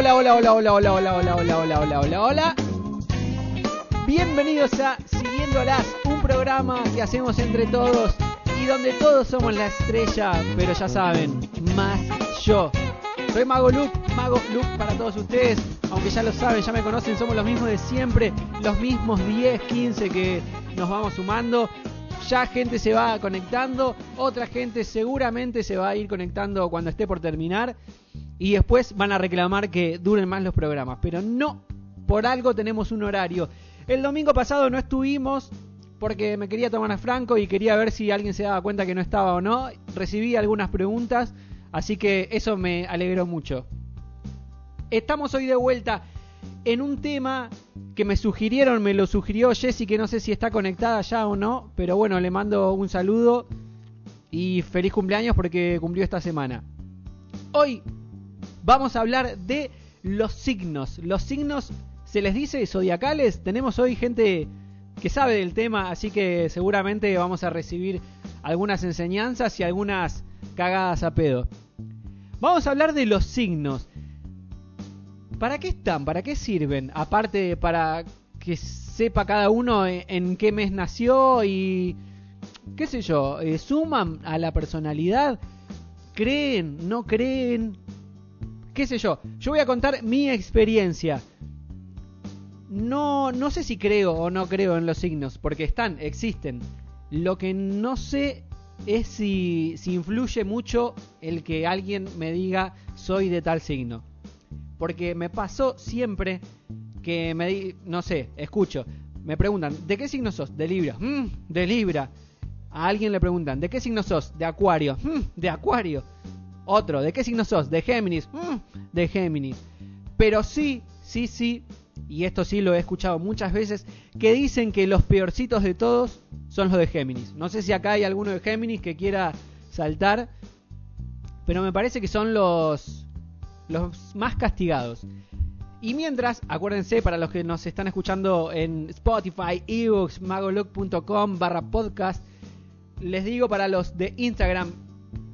hola, hola, hola, hola, hola, hola, hola, hola, hola, hola, hola, hola. Bienvenidos a Siguiéndolas, un programa que hacemos entre todos y donde todos somos la estrella, pero ya saben, más yo. Soy Mago Luke, Mago Luke para todos ustedes, aunque ya lo saben, ya me conocen, somos los mismos de siempre, los mismos 10, 15 que nos vamos sumando. Ya gente se va conectando, otra gente seguramente se va a ir conectando cuando esté por terminar y después van a reclamar que duren más los programas, pero no, por algo tenemos un horario. El domingo pasado no estuvimos porque me quería tomar a Franco y quería ver si alguien se daba cuenta que no estaba o no. Recibí algunas preguntas, así que eso me alegró mucho. Estamos hoy de vuelta en un tema que me sugirieron, me lo sugirió Jessy, que no sé si está conectada ya o no, pero bueno, le mando un saludo y feliz cumpleaños porque cumplió esta semana. Hoy vamos a hablar de los signos. Los signos, se les dice zodiacales. Tenemos hoy gente que sabe del tema, así que seguramente vamos a recibir algunas enseñanzas y algunas cagadas a pedo. Vamos a hablar de los signos. ¿Para qué están? ¿Para qué sirven? Aparte para que sepa cada uno en qué mes nació y qué sé yo, eh, suman a la personalidad, creen, no creen, qué sé yo. Yo voy a contar mi experiencia. No, no sé si creo o no creo en los signos, porque están, existen. Lo que no sé es si, si influye mucho el que alguien me diga soy de tal signo. Porque me pasó siempre que me di, no sé, escucho, me preguntan, ¿de qué signo sos? De Libra. Mm, de Libra. A alguien le preguntan, ¿de qué signo sos? De Acuario. Mm, de Acuario. Otro, ¿de qué signo sos? De Géminis. Mm, de Géminis. Pero sí, sí, sí, y esto sí lo he escuchado muchas veces, que dicen que los peorcitos de todos son los de Géminis. No sé si acá hay alguno de Géminis que quiera saltar, pero me parece que son los, los más castigados. Y mientras, acuérdense, para los que nos están escuchando en Spotify, ebooks, magolook.com barra podcast, les digo para los de Instagram,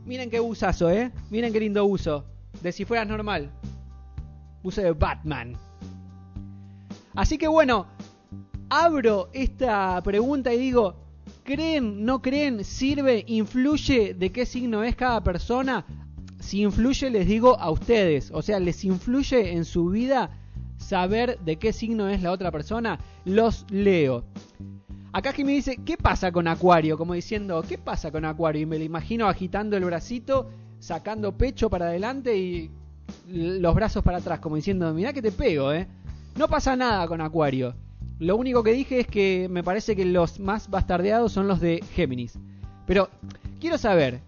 miren qué usazo, ¿eh? Miren qué lindo uso. De si fueras normal. Uso de Batman. Así que bueno, abro esta pregunta y digo, ¿creen, no creen, sirve, influye de qué signo es cada persona? Si influye, les digo a ustedes. O sea, ¿les influye en su vida saber de qué signo es la otra persona? Los leo. Acá me dice, ¿qué pasa con Acuario? Como diciendo, ¿qué pasa con Acuario? Y me lo imagino agitando el bracito, sacando pecho para adelante y los brazos para atrás, como diciendo, mirá que te pego, ¿eh? No pasa nada con Acuario. Lo único que dije es que me parece que los más bastardeados son los de Géminis. Pero quiero saber,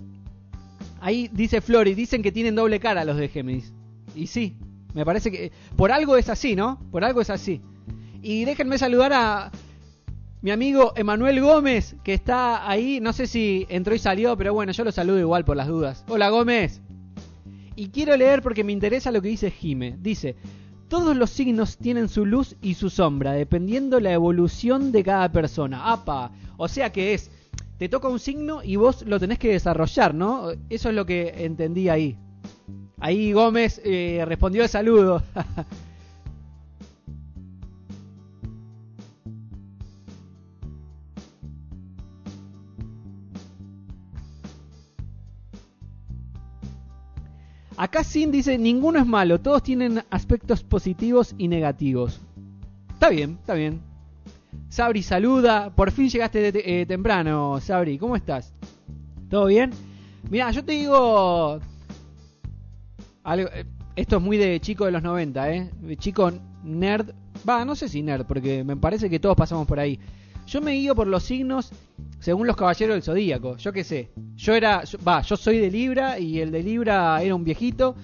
ahí dice Flori, dicen que tienen doble cara los de Géminis. Y sí, me parece que por algo es así, ¿no? Por algo es así. Y déjenme saludar a mi amigo Emanuel Gómez, que está ahí, no sé si entró y salió, pero bueno, yo lo saludo igual por las dudas. Hola Gómez. Y quiero leer porque me interesa lo que dice Jime. Dice, todos los signos tienen su luz y su sombra, dependiendo la evolución de cada persona. ¡Apa! O sea que es, te toca un signo y vos lo tenés que desarrollar, ¿no? Eso es lo que entendí ahí. Ahí Gómez eh, respondió el saludo. Acá Sin dice, ninguno es malo, todos tienen aspectos positivos y negativos. Está bien, está bien. Sabri saluda, por fin llegaste eh, temprano, Sabri, ¿cómo estás? ¿Todo bien? Mira, yo te digo... Eh, esto es muy de chico de los 90, ¿eh? chico nerd. Va, no sé si nerd, porque me parece que todos pasamos por ahí. Yo me guío por los signos según los caballeros del zodíaco. Yo qué sé. Yo era. Va, yo soy de Libra y el de Libra era un viejito.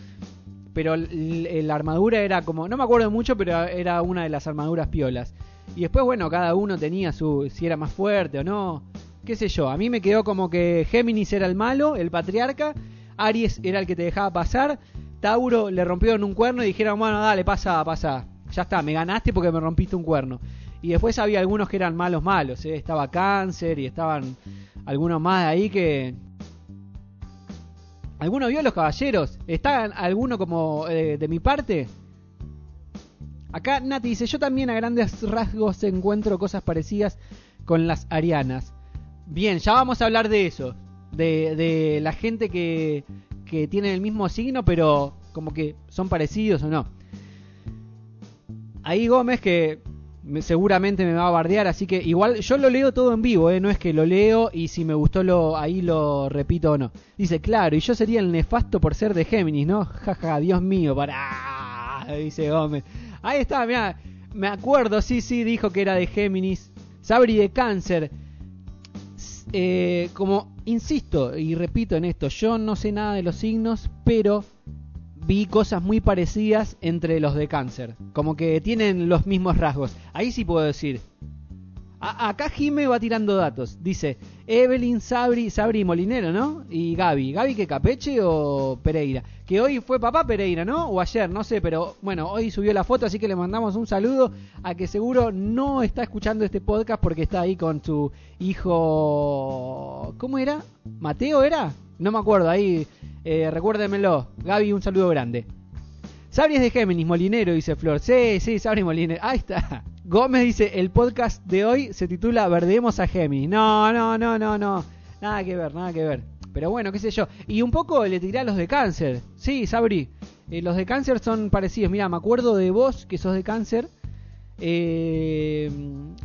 Pero la armadura era como. No me acuerdo mucho, pero era una de las armaduras piolas. Y después, bueno, cada uno tenía su. Si era más fuerte o no. Qué sé yo. A mí me quedó como que Géminis era el malo, el patriarca. Aries era el que te dejaba pasar. Tauro le rompió en un cuerno y dijeron, bueno, dale, pasa, pasa. Ya está, me ganaste porque me rompiste un cuerno. Y después había algunos que eran malos, malos. ¿eh? Estaba Cáncer y estaban algunos más ahí que... ¿Alguno vio los caballeros? ¿Está alguno como eh, de mi parte? Acá Nati dice, yo también a grandes rasgos encuentro cosas parecidas con las arianas. Bien, ya vamos a hablar de eso. De, de la gente que, que tiene el mismo signo, pero como que son parecidos o no. Ahí Gómez, que seguramente me va a bardear, así que igual yo lo leo todo en vivo, ¿eh? no es que lo leo y si me gustó lo ahí lo repito o no. Dice, claro, y yo sería el nefasto por ser de Géminis, ¿no? Jaja, Dios mío, para... Dice Gómez. Ahí está, mira, me acuerdo, sí, sí, dijo que era de Géminis. Sabri de cáncer. Eh, como insisto y repito en esto, yo no sé nada de los signos, pero vi cosas muy parecidas entre los de cáncer. Como que tienen los mismos rasgos. Ahí sí puedo decir. Acá Jime va tirando datos. Dice Evelyn, Sabri, Sabri Molinero, ¿no? Y Gaby. ¿Gaby que Capeche o Pereira? Que hoy fue papá Pereira, ¿no? O ayer, no sé, pero bueno, hoy subió la foto, así que le mandamos un saludo a que seguro no está escuchando este podcast porque está ahí con su hijo... ¿Cómo era? ¿Mateo era? No me acuerdo, ahí eh, recuérdemelo. Gaby, un saludo grande. Sabri es de Géminis, Molinero, dice Flor. Sí, sí, Sabri Molinero. Ahí está. Gómez dice, el podcast de hoy se titula Verdemos a Géminis. No, no, no, no, no. Nada que ver, nada que ver. Pero bueno, qué sé yo. Y un poco le tiré a los de cáncer. Sí, Sabri. Eh, los de cáncer son parecidos. Mira, me acuerdo de vos, que sos de cáncer. Eh,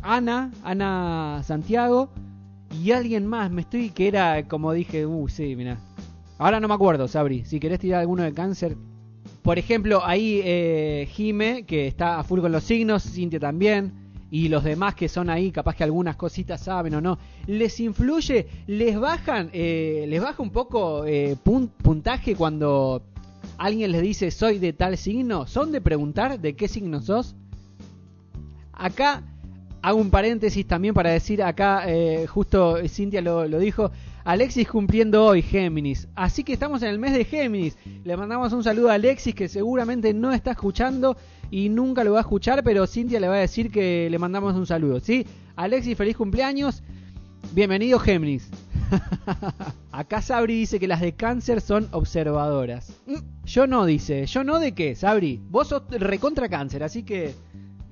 Ana, Ana Santiago. Y alguien más, me estoy que era como dije, uh, sí, mira. Ahora no me acuerdo, Sabri. Si querés tirar alguno de cáncer. Por ejemplo, ahí eh, Jime, que está a full con los signos, Cintia también. Y los demás que son ahí, capaz que algunas cositas saben o no. ¿Les influye? ¿Les bajan? Eh, ¿Les baja un poco eh, puntaje cuando alguien les dice soy de tal signo? ¿Son de preguntar de qué signo sos? Acá hago un paréntesis también para decir, acá eh, justo Cintia lo, dijo, Alexis cumpliendo hoy Géminis. Así que estamos en el mes de Géminis. Le mandamos un saludo a Alexis que seguramente no está escuchando y nunca lo va a escuchar, pero Cintia le va a decir que le mandamos un saludo. ¿Sí? Alexis, feliz cumpleaños. Bienvenido Géminis. Acá Sabri dice que las de cáncer son observadoras. Mm, yo no, dice. Yo no de qué, Sabri. Vos sos recontra cáncer, así que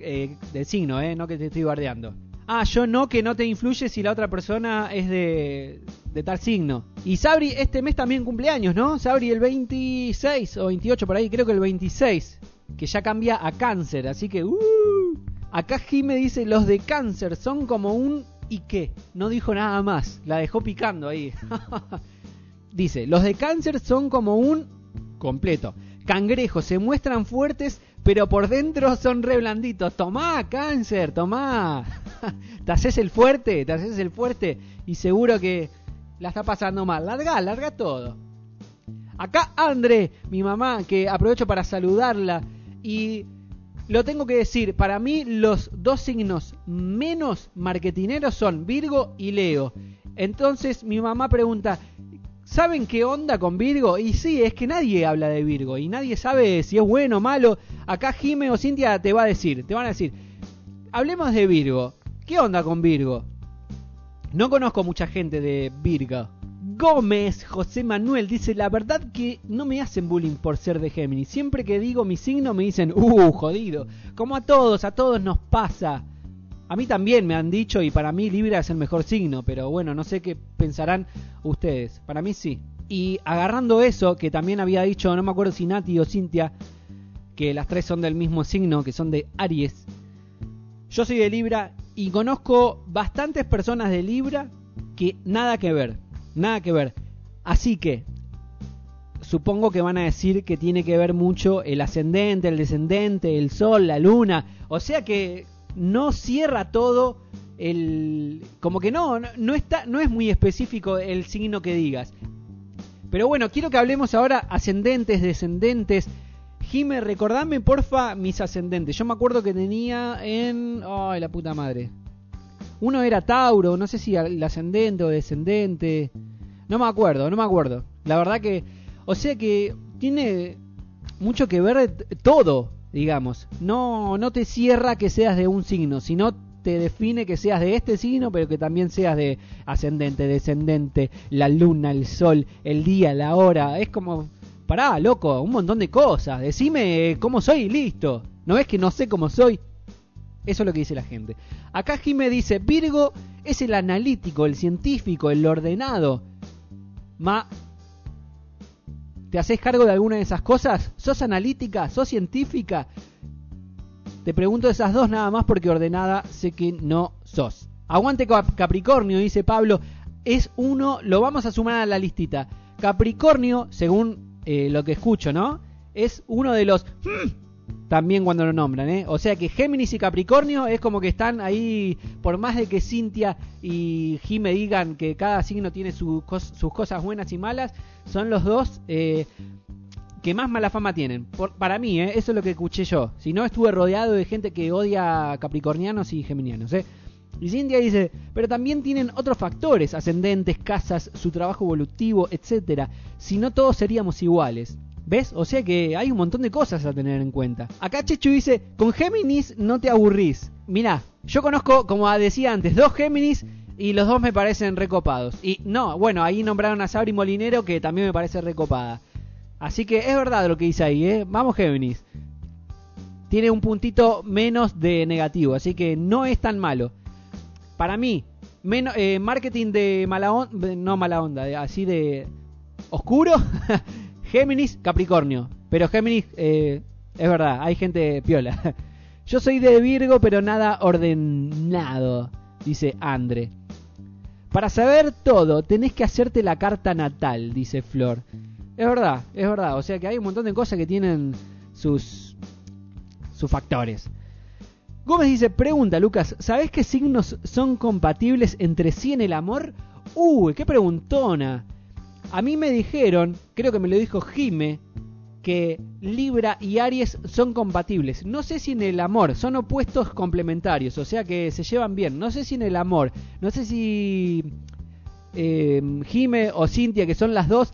eh, del signo, ¿eh? No que te estoy bardeando. Ah, yo no, que no te influye si la otra persona es de, de tal signo. Y Sabri, este mes también cumpleaños, ¿no? Sabri el 26 o 28 por ahí, creo que el 26. Que ya cambia a cáncer, así que... Uh, acá Jime dice, los de cáncer son como un... ¿Y qué? No dijo nada más, la dejó picando ahí. dice, los de cáncer son como un... completo. Cangrejo, se muestran fuertes pero por dentro son re blanditos. Tomá, cáncer, tomá. te haces el fuerte, te haces el fuerte y seguro que la está pasando mal. Larga, larga todo. Acá André, mi mamá, que aprovecho para saludarla y lo tengo que decir, para mí los dos signos menos marketineros son Virgo y Leo. Entonces mi mamá pregunta, ¿Saben qué onda con Virgo? Y sí, es que nadie habla de Virgo y nadie sabe si es bueno o malo. Acá Jime o Cintia te va a decir, te van a decir, hablemos de Virgo. ¿Qué onda con Virgo? No conozco mucha gente de Virgo. Gómez José Manuel dice, la verdad que no me hacen bullying por ser de Géminis. Siempre que digo mi signo me dicen, uh, jodido. Como a todos, a todos nos pasa. A mí también me han dicho y para mí Libra es el mejor signo, pero bueno, no sé qué pensarán ustedes. Para mí sí. Y agarrando eso, que también había dicho, no me acuerdo si Nati o Cintia, que las tres son del mismo signo, que son de Aries. Yo soy de Libra y conozco bastantes personas de Libra que nada que ver, nada que ver. Así que supongo que van a decir que tiene que ver mucho el ascendente, el descendente, el sol, la luna. O sea que no cierra todo el como que no, no está no es muy específico el signo que digas. Pero bueno, quiero que hablemos ahora ascendentes, descendentes. Jime, recordame porfa mis ascendentes. Yo me acuerdo que tenía en ay, la puta madre. Uno era Tauro, no sé si el ascendente o descendente. No me acuerdo, no me acuerdo. La verdad que o sea que tiene mucho que ver todo digamos. No, no te cierra que seas de un signo, sino te define que seas de este signo, pero que también seas de ascendente, descendente, la luna, el sol, el día, la hora. Es como, pará, loco, un montón de cosas. Decime cómo soy y listo. ¿No ves que no sé cómo soy? Eso es lo que dice la gente. Acá Jime dice, Virgo es el analítico, el científico, el ordenado. Ma, ¿te haces cargo de alguna de esas cosas? ¿Sos analítica? ¿Sos científica? Te pregunto esas dos nada más porque ordenada sé que no sos. Aguante Capricornio, dice Pablo. Es uno, lo vamos a sumar a la listita. Capricornio, según eh, lo que escucho, ¿no? Es uno de los... Hmm, también cuando lo nombran, ¿eh? O sea que Géminis y Capricornio es como que están ahí, por más de que Cintia y Jime digan que cada signo tiene sus cosas buenas y malas, son los dos eh, que más mala fama tienen. para mí, ¿eh? eso es lo que escuché yo. Si no, estuve rodeado de gente que odia capricornianos y geminianos. ¿eh? Y Cintia dice, pero también tienen otros factores, ascendentes, casas, su trabajo evolutivo, etc. Si no, todos seríamos iguales. ¿Ves? O sea que hay un montón de cosas a tener en cuenta. Acá Chechu dice, con Géminis no te aburrís. Mirá, yo conozco, como decía antes, dos Géminis y los dos me parecen recopados. Y no, bueno, ahí nombraron a Sabri Molinero que también me parece recopada. Así que es verdad lo que dice ahí, ¿eh? Vamos Géminis. Tiene un puntito menos de negativo, así que no es tan malo. Para mí, menos, eh, marketing de mala onda, no mala onda, así de oscuro. Géminis, Capricornio. Pero Géminis, eh, es verdad, hay gente piola. Yo soy de Virgo, pero nada ordenado, dice Andre. Para saber todo, tenés que hacerte la carta natal, dice Flor. Es verdad, es verdad. O sea que hay un montón de cosas que tienen sus, sus factores. Gómez dice, pregunta Lucas, ¿sabés qué signos son compatibles entre sí en el amor? Uy, qué preguntona. A mí me dijeron, creo que me lo dijo Jime, que Libra y Aries son compatibles. No sé si en el amor, son opuestos complementarios, o sea que se llevan bien. No sé si en el amor, no sé si eh, Jime o Cintia, que son las dos,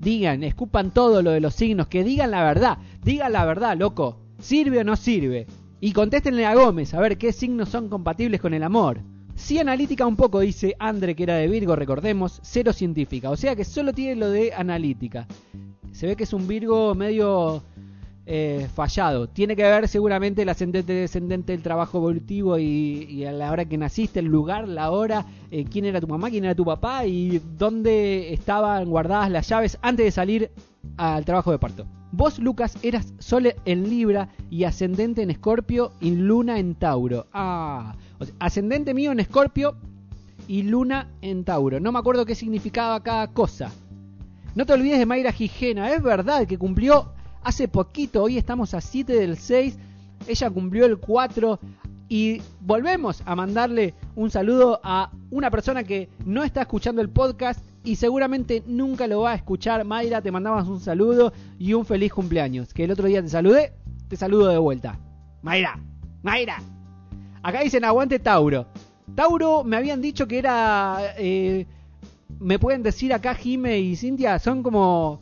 digan, escupan todo lo de los signos, que digan la verdad, digan la verdad, loco. ¿Sirve o no sirve? Y contéstenle a Gómez a ver qué signos son compatibles con el amor. Sí analítica un poco, dice Andre, que era de Virgo, recordemos, cero científica. O sea que solo tiene lo de analítica. Se ve que es un Virgo medio eh, fallado. Tiene que ver seguramente el ascendente descendente del trabajo evolutivo y, a la hora que naciste, el lugar, la hora, eh, quién era tu mamá, quién era tu papá y dónde estaban guardadas las llaves antes de salir al trabajo de parto. Vos, Lucas, eras Sol en Libra y ascendente en Escorpio y Luna en Tauro. Ah, ascendente mío en Escorpio y Luna en Tauro. No me acuerdo qué significaba cada cosa. No te olvides de Mayra Gijena, es verdad que cumplió hace poquito, hoy estamos a 7 del 6, ella cumplió el 4 y volvemos a mandarle un saludo a una persona que no está escuchando el podcast y seguramente nunca lo va a escuchar. Mayra, te mandamos un saludo y un feliz cumpleaños. Que el otro día te saludé, te saludo de vuelta. Mayra, Mayra. Acá dicen aguante Tauro. Tauro me habían dicho que era... Eh, me pueden decir acá Jime y Cintia, son como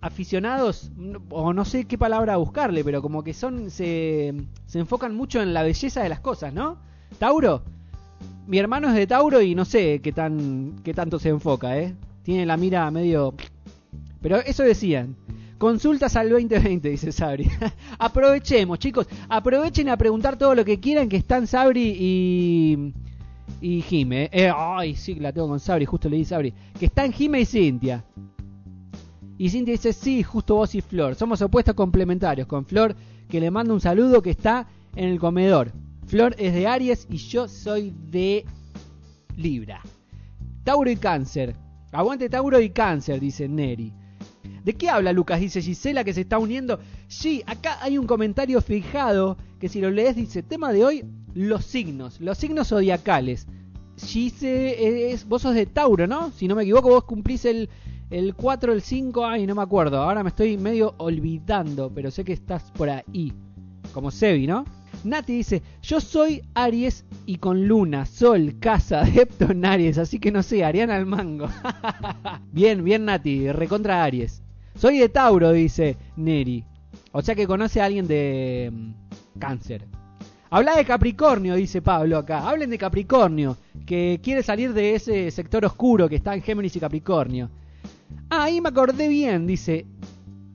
aficionados, o no sé qué palabra buscarle, pero como que son, se, se enfocan mucho en la belleza de las cosas, ¿no? Tauro, mi hermano es de Tauro y no sé qué tan qué tanto se enfoca, ¿eh? Tiene la mira medio Pero eso decían. Consultas al 2020, dice Sabri. Aprovechemos, chicos. Aprovechen a preguntar todo lo que quieran que están Sabri y y Jime. Eh, ay, sí, la tengo con Sabri, justo le di Sabri. Que están Jime y Cintia. Y Cintia dice, sí, justo vos y Flor. Somos opuestos complementarios. Con Flor, que le mando un saludo que está en el comedor. Flor es de Aries y yo soy de Libra. Tauro y Cáncer. Aguante Tauro y Cáncer, dice Neri. ¿De qué habla Lucas? Dice Gisela que se está uniendo. Sí, acá hay un comentario fijado que si lo lees dice, tema de hoy, los signos, los signos zodiacales. Gise, es, vos sos de Tauro, ¿no? Si no me equivoco, vos cumplís el, el 4, el 5, ay, no me acuerdo. Ahora me estoy medio olvidando, pero sé que estás por ahí. Como Sebi, ¿no? Nati dice, yo soy Aries y con Luna, Sol, Casa, Adepto en Aries, así que no sé, Ariana al mango. bien, bien Nati, recontra Aries. Soy de Tauro, dice Neri. O sea que conoce a alguien de mm, cáncer. Habla de Capricornio, dice Pablo acá. Hablen de Capricornio, que quiere salir de ese sector oscuro que está en Géminis y Capricornio. Ah, ahí me acordé bien, dice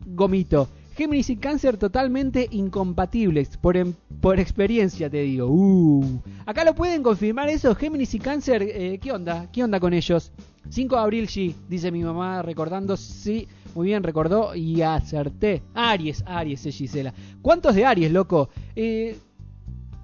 Gomito. Géminis y Cáncer totalmente incompatibles, por, em, por experiencia te digo. Uh. Acá lo pueden confirmar eso, Géminis y Cáncer, eh, ¿qué onda? ¿Qué onda con ellos? 5 de abril, sí, dice mi mamá recordando, sí, muy bien, recordó y acerté. Aries, Aries es Gisela. ¿Cuántos de Aries, loco? Eh,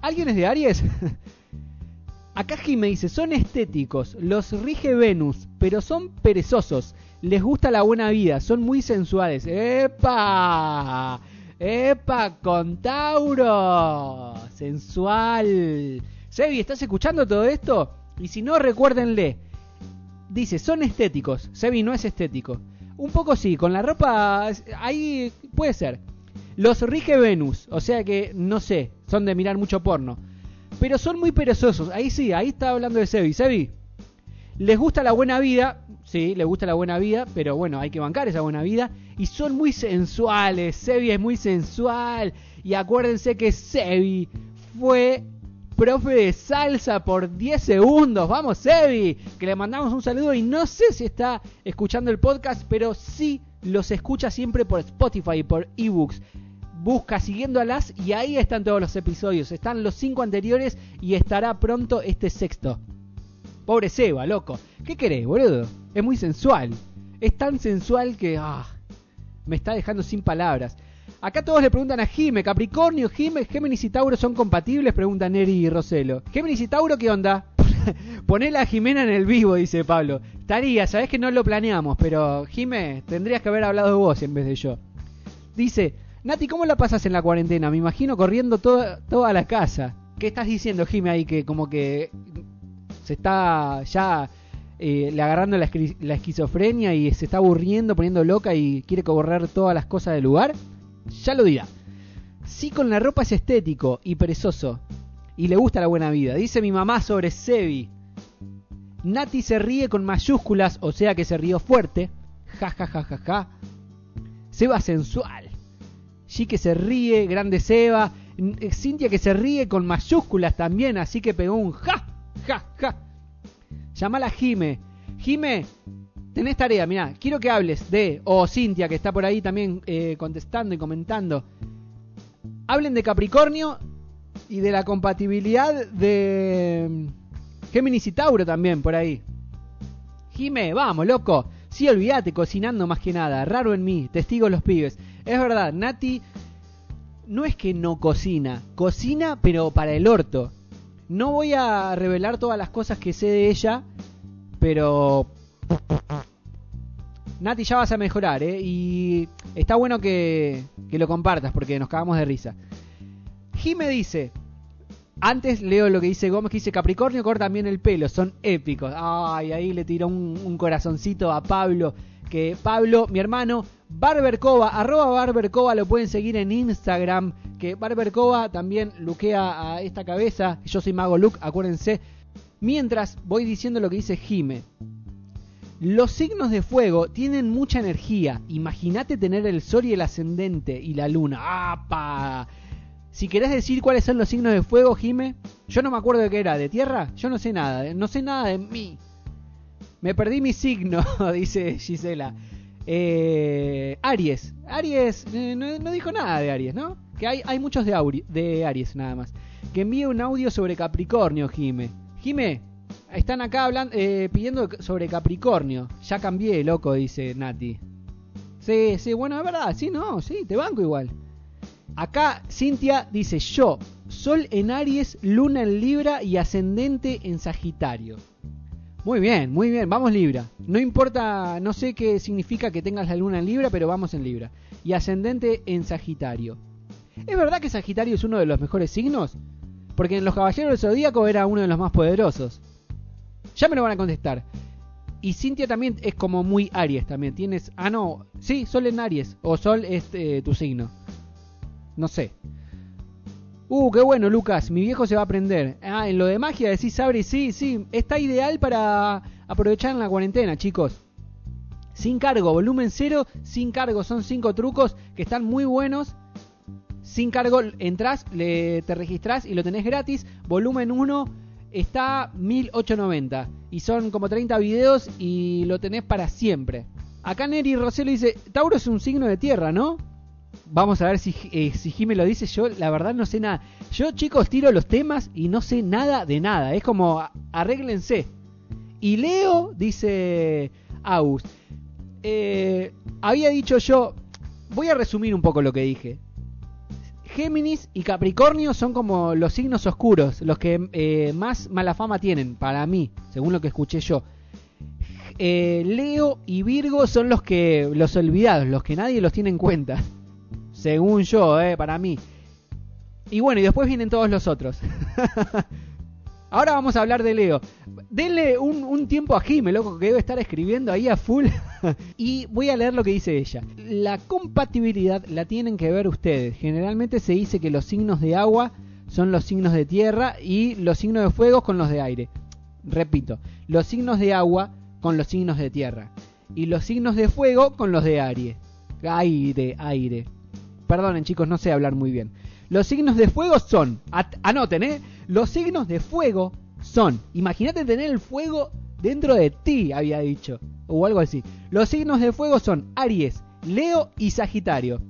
¿Alguien es de Aries? Acá me dice, son estéticos, los rige Venus, pero son perezosos. Les gusta la buena vida, son muy sensuales. ¡Epa! ¡Epa! Con Tauro. Sensual. Sebi, ¿estás escuchando todo esto? Y si no, recuérdenle. Dice, son estéticos. Sebi no es estético. Un poco sí, con la ropa ahí puede ser. Los rige Venus, o sea que no sé, son de mirar mucho porno. Pero son muy perezosos. Ahí sí, ahí está hablando de Sebi. Sebi, les gusta la buena vida, sí, les gusta la buena vida, pero bueno, hay que bancar esa buena vida. Y son muy sensuales. Sebi es muy sensual. Y acuérdense que Sebi fue profe de salsa por 10 segundos. Vamos, Sebi, que le mandamos un saludo y no sé si está escuchando el podcast, pero sí los escucha siempre por Spotify y por ebooks. Busca siguiendo a las y ahí están todos los episodios. Están los cinco anteriores y estará pronto este sexto. Pobre Seba, loco. ¿Qué querés, boludo? Es muy sensual. Es tan sensual que... Ah, me está dejando sin palabras. Acá todos le preguntan a Jime, Capricornio, Jime, Géminis y Tauro son compatibles, pregunta Neri y Roselo. Géminis y Tauro, ¿qué onda? Ponela a Jimena en el vivo, dice Pablo. Estaría, sabes que no lo planeamos, pero Jime, tendrías que haber hablado de vos en vez de yo. Dice, Nati, ¿cómo la pasas en la cuarentena? Me imagino corriendo toda, toda la casa. ¿Qué estás diciendo, Jime, ahí que como que se está ya eh, le agarrando la, esquizofrenia y se está aburriendo, poniendo loca y quiere correr todas las cosas del lugar? Ya lo dirá. Sí con la ropa es estético y perezoso. Y le gusta la buena vida. Dice mi mamá sobre Sebi. Nati se ríe con mayúsculas, o sea que se rió fuerte. Ja, ja, ja, ja, ja. Seba sensual. G que se ríe, grande Seba. Eh, Cintia que se ríe con mayúsculas también, así que pegó un ja, ja, ja. Llamala a Jime. Jime, tenés tarea, mirá, quiero que hables de, o Cintia, que está por ahí también eh, contestando y comentando. Hablen de Capricornio y de la compatibilidad de mm, Géminis y Tauro también, por ahí. Jime, vamos, loco. Sí, olvídate, cocinando más que nada. Raro en mí, testigo los pibes. Es verdad, Nati no es que no cocina, cocina pero para el orto. No voy a revelar todas las cosas que sé de ella, pero Nati, ya vas a mejorar, ¿eh? Y está bueno que, que lo compartas porque nos cagamos de risa. me dice, antes leo lo que dice Gómez, que dice Capricornio corta también el pelo, son épicos. Ay, ahí le tiró un, corazoncito a Pablo. Que Pablo, mi hermano, Barbercova, arroba Barbercova, lo pueden seguir en Instagram. Que Barbercova también luquea a esta cabeza. Yo soy Mago Luke, acuérdense. Mientras voy diciendo lo que dice Jime. Los signos de fuego tienen mucha energía. Imagínate tener el sol y el ascendente y la luna. ¡Apa! Si querés decir cuáles son los signos de fuego, Jime, yo no me acuerdo de qué era. ¿De tierra? Yo no sé nada. ¿eh? No sé nada de mí. Me perdí mi signo, dice Gisela. Eh, Aries. Aries, eh, no, dijo nada de Aries, ¿no? Que hay, muchos de, de Aries nada más. Que envíe un audio sobre Capricornio, Jime. Jime, están acá hablando, eh, pidiendo sobre Capricornio. Ya cambié, loco, dice Nati. Sí, sí, bueno, es verdad, sí, no, sí, te banco igual. Acá Cintia dice yo, Sol en Aries, Luna en Libra y ascendente en Sagitario. Muy bien, muy bien, vamos Libra. No importa, no sé qué significa que tengas la Luna en Libra, pero vamos en Libra. Y ascendente en Sagitario. ¿Es verdad que Sagitario es uno de los mejores signos? Porque en los Caballeros del Zodíaco era uno de los más poderosos. Ya me lo van a contestar. Y Cintia también es como muy Aries también. Tienes. Ah, no. Sí, Sol en Aries. O Sol es eh, tu signo. No sé. Uh, qué bueno, Lucas. Mi viejo se va a aprender. Ah, en lo de magia decís, Sabri. Sí, sí. Está ideal para aprovechar en la cuarentena, chicos. Sin cargo, volumen cero, sin cargo. Son cinco trucos que están muy buenos. Sin cargo, entras, le, te registras y lo tenés gratis. Volumen 1 está 1890 y son como 30 videos y lo tenés para siempre. Acá Neri Roselo dice, Tauro es un signo de tierra, ¿no? Vamos a ver si, eh, si Jime lo dice. Yo, la verdad, no sé nada. Yo, chicos, tiro los temas y no sé nada de nada. Es como, arréglense. Y Leo, dice Aus. Eh, había dicho yo. Voy a resumir un poco lo que dije. Géminis y Capricornio son como los signos oscuros, los que eh, más mala fama tienen, para mí, según lo que escuché yo. Eh, Leo y Virgo son los que los olvidados, los que nadie los tiene en cuenta, según yo, eh, para mí. Y bueno, y después vienen todos los otros. Ahora vamos a hablar de Leo. Denle un, tiempo a Jime, loco, que debe estar escribiendo ahí a full. y voy a leer lo que dice ella. La compatibilidad la tienen que ver ustedes. Generalmente se dice que los signos de agua son los signos de tierra y los signos de fuego con los de aire. Repito, los signos de agua con los signos de tierra. Y los signos de fuego con los de aire. Aire, aire. Perdonen chicos, no sé hablar muy bien. Los signos de fuego son, anoten, ¿eh? Los signos de fuego son, imagínate tener el fuego dentro de ti, había dicho, o algo así. Los signos de fuego son Aries, Leo y Sagitario.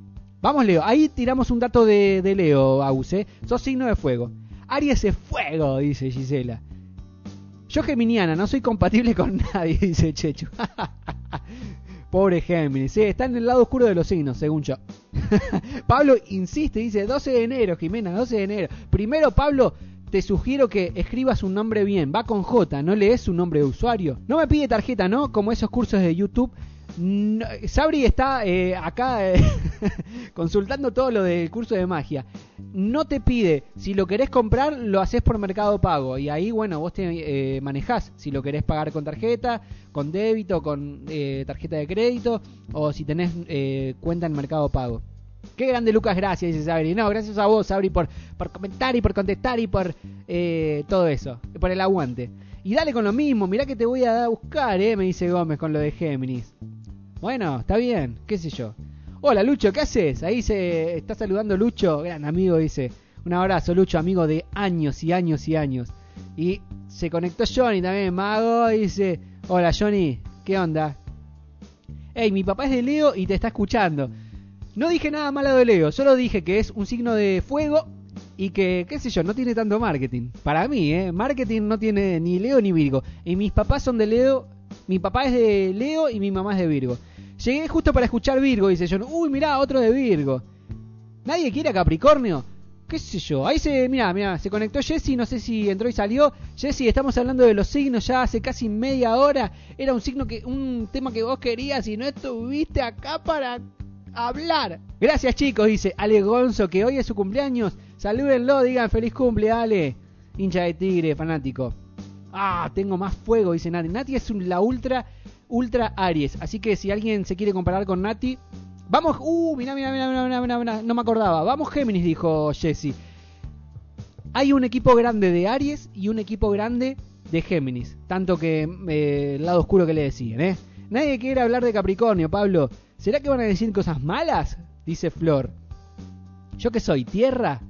Vamos, Leo, ahí tiramos un dato de, Leo, Aus, ¿eh? Sos signo de fuego. Aries es fuego, dice Gisela. Yo geminiana, no soy compatible con nadie, dice Chechu. Pobre Géminis, ¿eh? está en el lado oscuro de los signos, según yo. Pablo insiste, dice 12 de enero, Jimena, 12 de enero. Primero, Pablo, te sugiero que escribas un nombre bien. Va con J, no lees su nombre de usuario. No me pide tarjeta, ¿no? Como esos cursos de YouTube. Sabri está eh, acá eh, consultando todo lo del curso de magia. No te pide, si lo querés comprar, lo haces por Mercado Pago. Y ahí, bueno, vos te eh, manejás. Si lo querés pagar con tarjeta, con débito, con tarjeta de crédito, o si tenés cuenta en Mercado Pago. Qué grande Lucas, gracias, dice Sabri. No, gracias a vos, Sabri, por, por comentar y por contestar y por todo eso, por el aguante. Y dale con lo mismo, mirá que te voy a buscar, eh, me dice Gómez con lo de Géminis. Bueno, está bien, qué sé yo. Hola Lucho, ¿qué haces? Ahí se está saludando Lucho, gran amigo, dice. Un abrazo, Lucho, amigo de años y años y años. Y se conectó Johnny también, mago, dice, hola Johnny, ¿qué onda? Hey, mi papá es de Leo y te está escuchando. No dije nada malo de Leo, solo dije que es un signo de fuego y que, qué sé yo, no tiene tanto marketing. Para mí, ¿eh? Marketing no tiene ni Leo ni Virgo. Y mis papás son de Leo, mi papá es de Leo y mi mamá es de Virgo. Llegué justo para escuchar Virgo, dice John. Uy, mirá, otro de Virgo. ¿Nadie quiere a Capricornio? ¿Qué sé yo? Ahí se, mira, mira, se conectó Jesse, no sé si entró y salió. Jesse, estamos hablando de los signos ya hace casi media hora. Era un signo que, un tema que vos querías y no estuviste acá para hablar. Gracias chicos, dice Ale Gonzo, que hoy es su cumpleaños. Salúdenlo, digan feliz cumple, Ale. Hincha de tigre, fanático. Ah, tengo más fuego, dice Nati. Nati es la ultra Ultra Aries. Así que si alguien se quiere comparar con Nati, vamos. Uh, mira, mira, mira, mira, no me acordaba. Vamos Géminis, dijo Jesse. Hay un equipo grande de Aries y un equipo grande de Géminis. Tanto que eh, el lado oscuro que le decían, ¿eh? Nadie quiere hablar de Capricornio, Pablo. ¿Será que van a decir cosas malas? Dice Flor. ¿Yo que soy? ¿Tierra?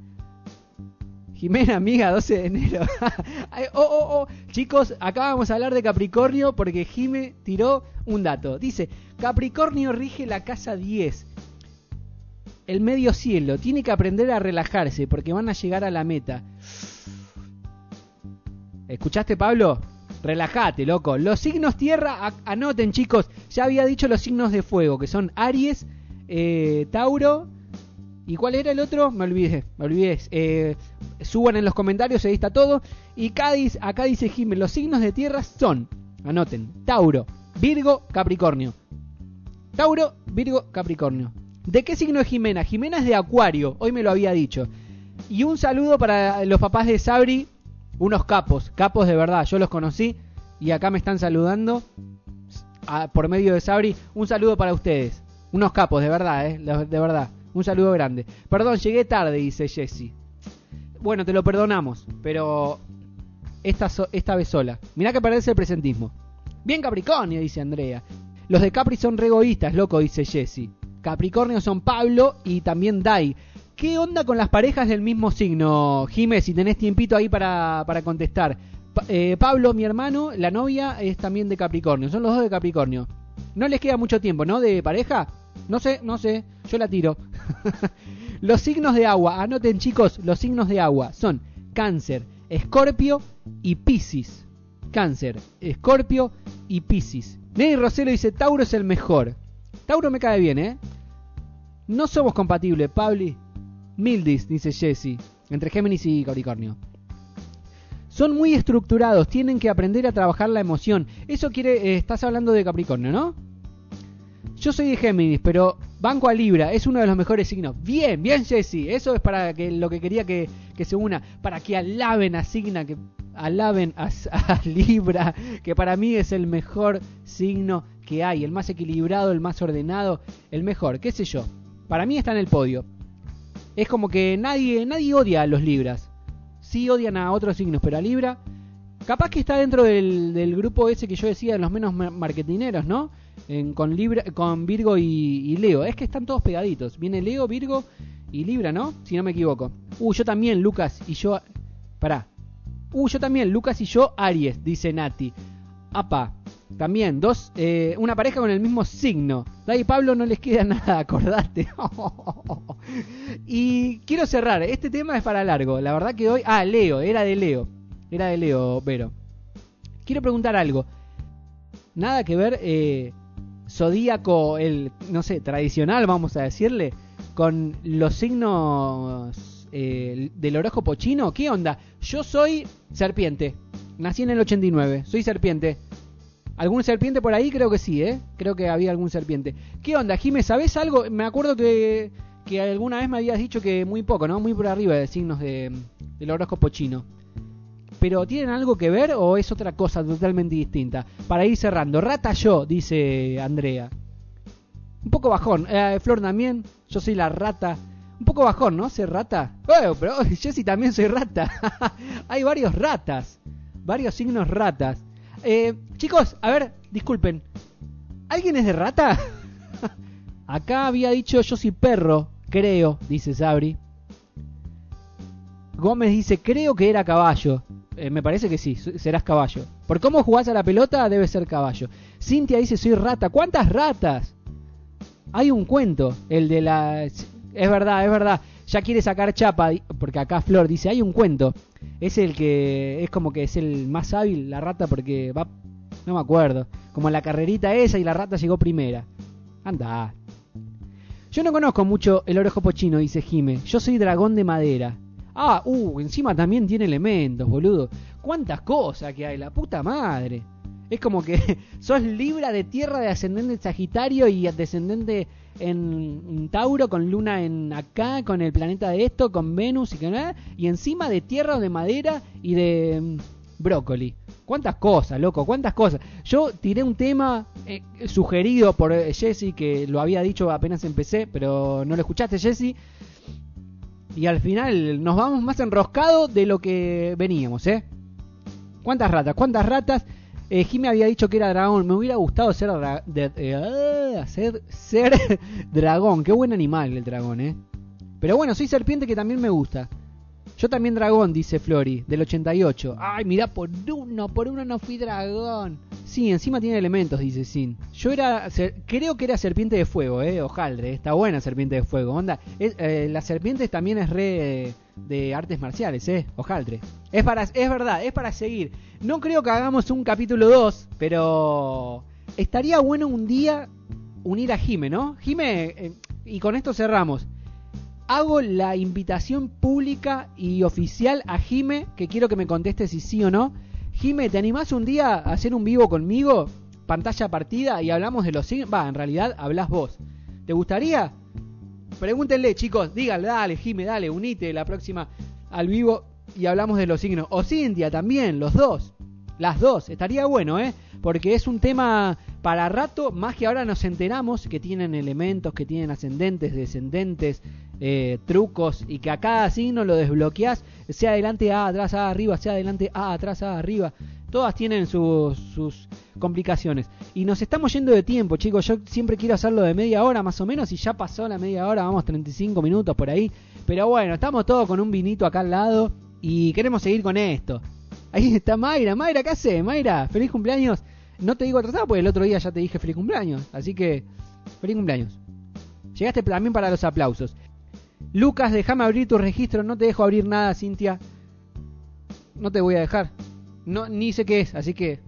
Jimena, amiga, 12 de enero. oh, oh, oh. Chicos, acá vamos a hablar de Capricornio porque Jime tiró un dato. Dice, Capricornio rige la casa 10. El medio cielo. Tiene que aprender a relajarse porque van a llegar a la meta. ¿Escuchaste, Pablo? Relájate, loco. Los signos tierra, anoten, chicos. Ya había dicho los signos de fuego, que son Aries, eh, Tauro ¿Y cuál era el otro? Me olvidé, me olvidé. Eh, suban en los comentarios, ahí está todo. Y Cádiz, acá dice Jiménez, los signos de tierra son, anoten, Tauro, Virgo, Capricornio. Tauro, Virgo, Capricornio. ¿De qué signo es Jimena? Jimena es de Acuario, hoy me lo había dicho. Y un saludo para los papás de Sabri, unos capos, capos de verdad, yo los conocí y acá me están saludando por medio de Sabri. Un saludo para ustedes, unos capos, de verdad, eh, de verdad. Un saludo grande. Perdón, llegué tarde, dice Jesse. Bueno, te lo perdonamos, pero esta, esta vez sola. Mirá que parece el presentismo. Bien Capricornio, dice Andrea. Los de Capri son re egoístas, loco, dice Jesse. Capricornio son Pablo y también Dai. ¿Qué onda con las parejas del mismo signo, Jiménez? Si tenés tiempito ahí para, para contestar. Eh, Pablo, mi hermano, la novia es también de Capricornio. Son los dos de Capricornio. No les queda mucho tiempo, ¿no? De pareja. No sé, no sé. Yo la tiro. los signos de agua, anoten chicos, los signos de agua son cáncer, escorpio y piscis. Cáncer, escorpio y piscis. Ney Roselo dice, Tauro es el mejor. Tauro me cae bien, ¿eh? No somos compatibles, Pabli. Mildis, dice Jesse, entre Géminis y Capricornio. Son muy estructurados, tienen que aprender a trabajar la emoción. Eso quiere, eh, estás hablando de Capricornio, ¿no? Yo soy de Géminis, pero banco a Libra es uno de los mejores signos. Bien, bien Jesse, eso es para que lo que quería que, se una, para que alaben a Signa, que alaben a, a Libra, que para mí es el mejor signo que hay, el más equilibrado, el más ordenado, el mejor, qué sé yo. Para mí está en el podio. Es como que nadie, nadie odia a los Libras. Sí odian a otros signos, pero a Libra, capaz que está dentro del, grupo ese que yo decía de los menos marketineros, ¿no? Con, Libra, con Virgo y, Leo. Es que están todos pegaditos. Viene Leo, Virgo y Libra, ¿no? Si no me equivoco. Uh, yo también, Lucas y yo. Pará. Uh, yo también, Lucas y yo, Aries, dice Nati. Apa, también, dos, eh, una pareja con el mismo signo. Dai y Pablo no les queda nada, acordate. y quiero cerrar, este tema es para largo. La verdad que hoy. Ah, Leo, era de Leo. Era de Leo, Vero. Quiero preguntar algo. Nada que ver, eh, zodíaco, el, no sé, tradicional, vamos a decirle, con los signos eh, del horóscopo chino. ¿Qué onda? Yo soy serpiente. Nací en el 89, soy serpiente. ¿Algún serpiente por ahí? Creo que sí, ¿eh? Creo que había algún serpiente. ¿Qué onda, Jimé? ¿Sabes algo? Me acuerdo que, que alguna vez me habías dicho que muy poco, ¿no? Muy por arriba de signos de, del horóscopo chino. ¿Pero tienen algo que ver o es otra cosa totalmente distinta? Para ir cerrando. Rata yo, dice Andrea. Un poco bajón. Eh, Flor también. Yo soy la rata. Un poco bajón, ¿no? Ser rata. Pero sí también soy rata. Hay varios ratas. Varios signos ratas. Eh, chicos, a ver, disculpen. ¿Alguien es de rata? Acá había dicho yo soy perro, creo, dice Sabri. Gómez dice, creo que era caballo. Eh, me parece que sí, serás caballo. Por cómo jugás a la pelota, debe ser caballo. Cintia dice, soy rata. ¿Cuántas ratas? Hay un cuento, el de la... Es verdad, es verdad. Ya quiere sacar chapa, porque acá Flor dice, hay un cuento es el que es como que es el más hábil, la rata, porque va, no me acuerdo, como la carrerita esa y la rata llegó primera. Anda. Yo no conozco mucho el orejo chino, dice Jime. Yo soy dragón de madera. Ah, uh, encima también tiene elementos, boludo. ¿Cuántas cosas que hay? La puta madre. Es como que sos libra de tierra de ascendente Sagitario y descendente en Tauro, con Luna en acá, con el planeta de esto, con Venus y que nada, y encima de tierra de madera y de mm, brócoli. ¿Cuántas cosas, loco? ¿Cuántas cosas? Yo tiré un tema eh, sugerido por eh, Jesse, que lo había dicho apenas empecé, pero no lo escuchaste, Jesse. Y al final nos vamos más enroscados de lo que veníamos, ¿eh? ¿Cuántas ratas? ¿Cuántas ratas? Eh, Jimmy había dicho que era dragón. Me hubiera gustado ser, eh, ah, ser dragón. Qué buen animal el dragón, ¿eh? Pero bueno, soy serpiente que también me gusta. Yo también dragón, dice Flori, del 88. Ay, mira, por uno, por uno no fui dragón. Sí, encima tiene elementos, dice Sin. Yo era, creo que era serpiente de fuego, eh, ojaldre. Está buena serpiente de fuego. Onda, eh, las serpientes también es re de artes marciales, eh, ojaldre. Es para, es verdad, es para seguir. No creo que hagamos un capítulo 2, pero estaría bueno un día unir a Jime, ¿no? Jime, eh, y con esto cerramos hago la invitación pública y oficial a Jime, que quiero que me conteste si sí o no. Jime, ¿te animás un día a hacer un vivo conmigo? Pantalla partida y hablamos de los signos. Va, en realidad hablas vos. ¿Te gustaría? Pregúntenle, chicos, díganle, dale, Jime, dale, unite la próxima al vivo y hablamos de los signos. O Cintia también, los dos. Las dos, estaría bueno, ¿eh? Porque es un tema para rato, más que ahora nos enteramos que tienen elementos, que tienen ascendentes, descendentes, eh, trucos y que a cada signo lo desbloqueas, sea adelante A, atrás A, arriba, sea adelante A, atrás A, arriba. Todas tienen sus, sus complicaciones. Y nos estamos yendo de tiempo, chicos. Yo siempre quiero hacerlo de media hora más o menos y ya pasó la media hora, vamos 35 minutos por ahí. Pero bueno, estamos todos con un vinito acá al lado y queremos seguir con esto. Ahí está Mayra. Mayra, ¿qué hace? Mayra, feliz cumpleaños. No te digo atrasado porque el otro día ya te dije feliz cumpleaños. Así que, feliz cumpleaños. Llegaste también para los aplausos. Lucas, déjame abrir tu registro. No te dejo abrir nada, Cintia. No te voy a dejar. No, ni sé qué es, así que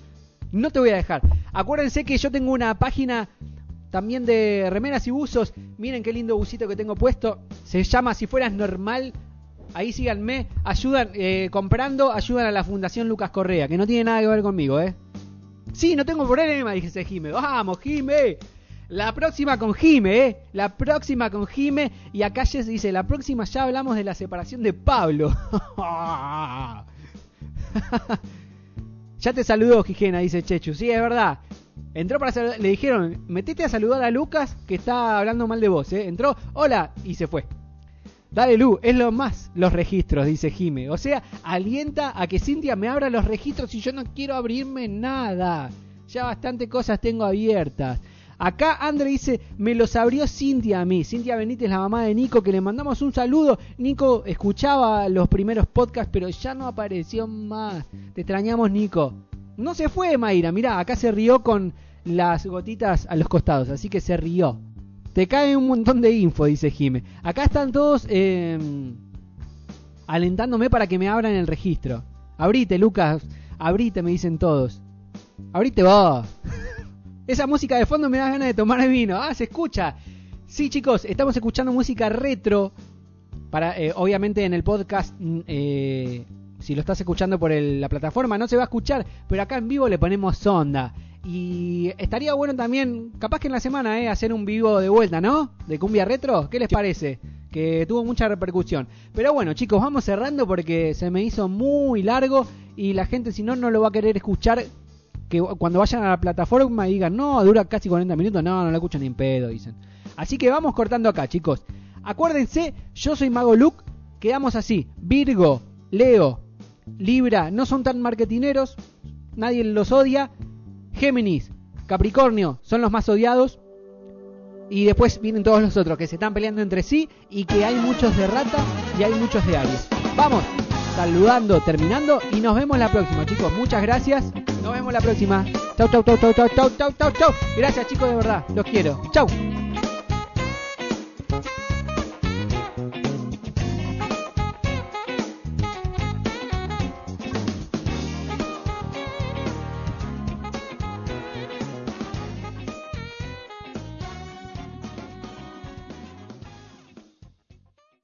no te voy a dejar. Acuérdense que yo tengo una página también de remeras y buzos. Miren qué lindo busito que tengo puesto. Se llama Si fueras normal. Ahí síganme. Ayudan, eh, comprando, ayudan a la Fundación Lucas Correa, que no tiene nada que ver conmigo, ¿eh? Sí, no tengo problema, dije Jime. Vamos, Jime. La próxima con Jime, ¿eh? La próxima con Jime. Y acá se dice, la próxima ya hablamos de la separación de Pablo. ya te saludó, Gijena, dice Chechu. Sí, es verdad. Entró para saludar, le dijeron, metete a saludar a Lucas que está hablando mal de vos, ¿eh? Entró, hola, y se fue. Dale, Lu, es lo más los registros, dice Jime. O sea, alienta a que Cintia me abra los registros y yo no quiero abrirme nada. Ya bastante cosas tengo abiertas. Acá André dice, me los abrió Cintia a mí. Cintia Benítez, la mamá de Nico, que le mandamos un saludo. Nico escuchaba los primeros podcasts, pero ya no apareció más. Te extrañamos, Nico. No se fue, Mayra. Mirá, acá se rió con las gotitas a los costados, así que se rió. Te cae un montón de info, dice Jime. Acá están todos eh, alentándome para que me abran el registro. Abrite, Lucas. Abrite, me dicen todos. Abrite vos. Esa música de fondo me da ganas de tomar vino. Ah, se escucha. Sí, chicos, estamos escuchando música retro. Para, eh, obviamente en el podcast, mm, eh, si lo estás escuchando por la plataforma, no se va a escuchar, pero acá en vivo le ponemos sonda. Y estaría bueno también, capaz que en la semana, eh, hacer un vivo de vuelta, ¿no? De cumbia retro, ¿qué les parece? Que tuvo mucha repercusión. Pero bueno, chicos, vamos cerrando porque se me hizo muy largo y la gente, si no, no lo va a querer escuchar. Que cuando vayan a la plataforma digan, no, dura casi 40 minutos, no, no lo escuchan ni en pedo, dicen. Así que vamos cortando acá, chicos. Acuérdense, yo soy Mago Luke, quedamos así: Virgo, Leo, Libra, no son tan marketineros, nadie los odia Géminis, Capricornio son los más odiados. Y después vienen todos los otros que se están peleando entre sí y que hay muchos de rata y hay muchos de Aries. Vamos, saludando, terminando y nos vemos la próxima, chicos. Muchas gracias. Nos vemos la próxima. Chau, chau, chau, chau, chau, chau, chau, chau. chau. Gracias, chicos, de verdad. Los quiero. Chau.